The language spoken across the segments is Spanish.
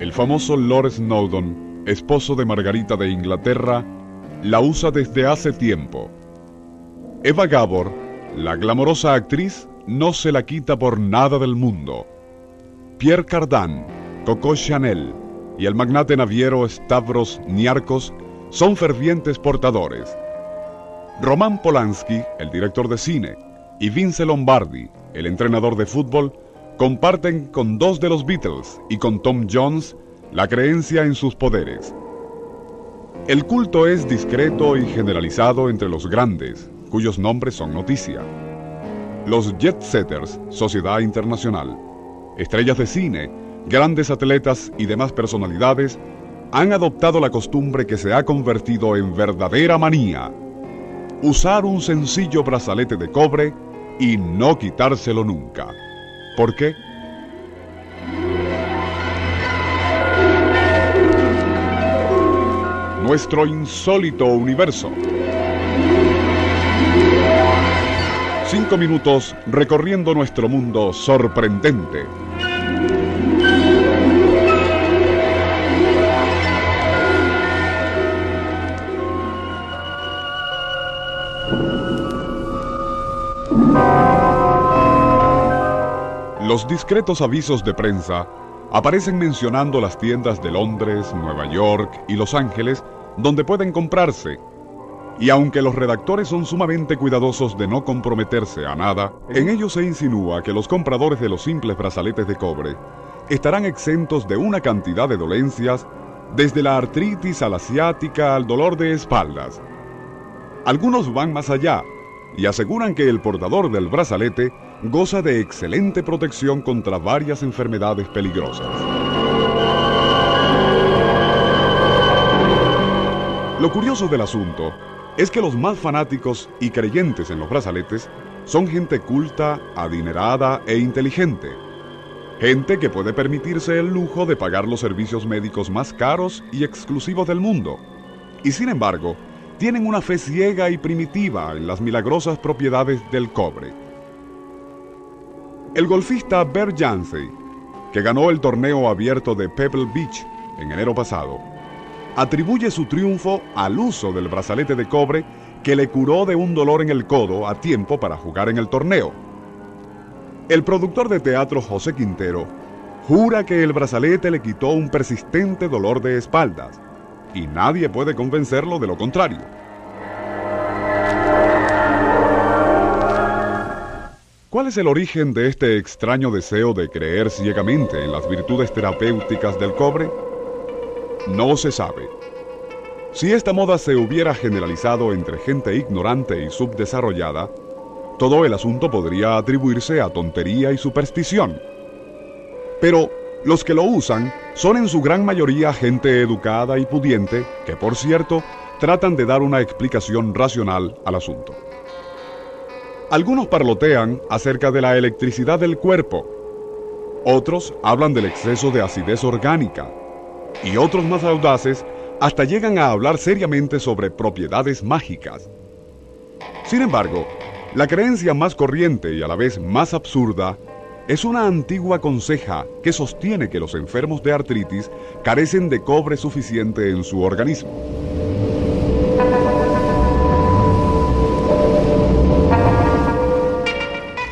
El famoso Lord Snowdon, esposo de Margarita de Inglaterra, la usa desde hace tiempo. Eva Gabor, la glamorosa actriz, no se la quita por nada del mundo. Pierre Cardin, Coco Chanel y el magnate naviero Stavros Niarcos son fervientes portadores. Roman Polanski, el director de cine, y Vince Lombardi, el entrenador de fútbol, comparten con dos de los Beatles y con Tom Jones la creencia en sus poderes. El culto es discreto y generalizado entre los grandes, cuyos nombres son noticia. Los Jet Setters, Sociedad Internacional, estrellas de cine, grandes atletas y demás personalidades han adoptado la costumbre que se ha convertido en verdadera manía. Usar un sencillo brazalete de cobre y no quitárselo nunca. ¿Por qué? Nuestro insólito universo. Cinco minutos recorriendo nuestro mundo sorprendente. Los discretos avisos de prensa aparecen mencionando las tiendas de Londres, Nueva York y Los Ángeles donde pueden comprarse. Y aunque los redactores son sumamente cuidadosos de no comprometerse a nada, en ellos se insinúa que los compradores de los simples brazaletes de cobre estarán exentos de una cantidad de dolencias, desde la artritis a la ciática al dolor de espaldas. Algunos van más allá y aseguran que el portador del brazalete goza de excelente protección contra varias enfermedades peligrosas. Lo curioso del asunto es que los más fanáticos y creyentes en los brazaletes son gente culta, adinerada e inteligente. Gente que puede permitirse el lujo de pagar los servicios médicos más caros y exclusivos del mundo. Y sin embargo, tienen una fe ciega y primitiva en las milagrosas propiedades del cobre. El golfista Bert Janssey, que ganó el torneo abierto de Pebble Beach en enero pasado, atribuye su triunfo al uso del brazalete de cobre que le curó de un dolor en el codo a tiempo para jugar en el torneo. El productor de teatro José Quintero jura que el brazalete le quitó un persistente dolor de espaldas y nadie puede convencerlo de lo contrario. ¿Cuál es el origen de este extraño deseo de creer ciegamente en las virtudes terapéuticas del cobre? No se sabe. Si esta moda se hubiera generalizado entre gente ignorante y subdesarrollada, todo el asunto podría atribuirse a tontería y superstición. Pero los que lo usan son en su gran mayoría gente educada y pudiente que, por cierto, tratan de dar una explicación racional al asunto. Algunos parlotean acerca de la electricidad del cuerpo, otros hablan del exceso de acidez orgánica y otros más audaces hasta llegan a hablar seriamente sobre propiedades mágicas. Sin embargo, la creencia más corriente y a la vez más absurda es una antigua conseja que sostiene que los enfermos de artritis carecen de cobre suficiente en su organismo.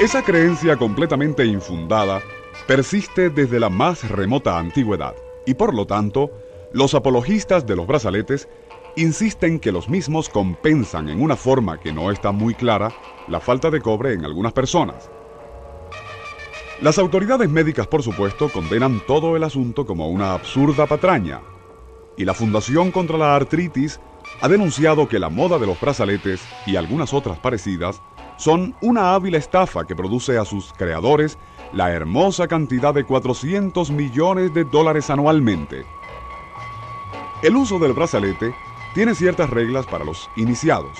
Esa creencia completamente infundada persiste desde la más remota antigüedad y por lo tanto, los apologistas de los brazaletes insisten que los mismos compensan en una forma que no está muy clara la falta de cobre en algunas personas. Las autoridades médicas, por supuesto, condenan todo el asunto como una absurda patraña. Y la Fundación contra la Artritis ha denunciado que la moda de los brazaletes y algunas otras parecidas son una hábil estafa que produce a sus creadores la hermosa cantidad de 400 millones de dólares anualmente. El uso del brazalete tiene ciertas reglas para los iniciados.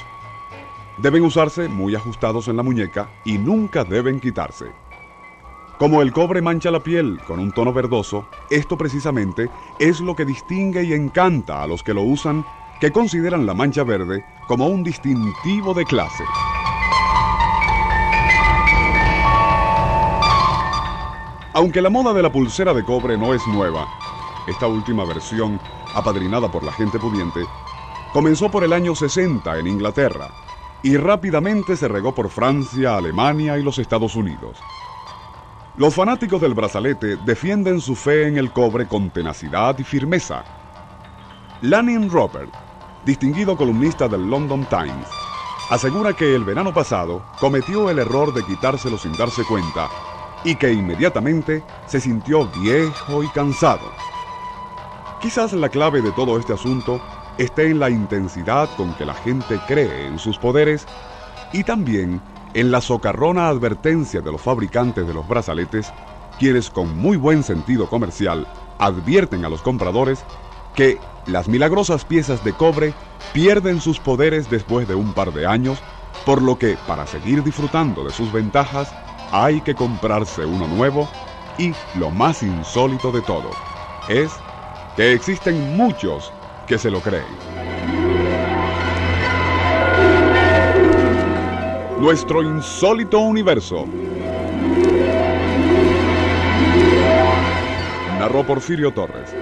Deben usarse muy ajustados en la muñeca y nunca deben quitarse. Como el cobre mancha la piel con un tono verdoso, esto precisamente es lo que distingue y encanta a los que lo usan, que consideran la mancha verde como un distintivo de clase. Aunque la moda de la pulsera de cobre no es nueva, esta última versión, apadrinada por la gente pudiente, comenzó por el año 60 en Inglaterra y rápidamente se regó por Francia, Alemania y los Estados Unidos. Los fanáticos del brazalete defienden su fe en el cobre con tenacidad y firmeza. Lanning Robert, distinguido columnista del London Times, asegura que el verano pasado cometió el error de quitárselo sin darse cuenta y que inmediatamente se sintió viejo y cansado. Quizás la clave de todo este asunto esté en la intensidad con que la gente cree en sus poderes y también en la socarrona advertencia de los fabricantes de los brazaletes, quienes con muy buen sentido comercial advierten a los compradores que las milagrosas piezas de cobre pierden sus poderes después de un par de años, por lo que para seguir disfrutando de sus ventajas hay que comprarse uno nuevo y lo más insólito de todo es que existen muchos que se lo creen. Nuestro insólito universo. Narró Porfirio Torres.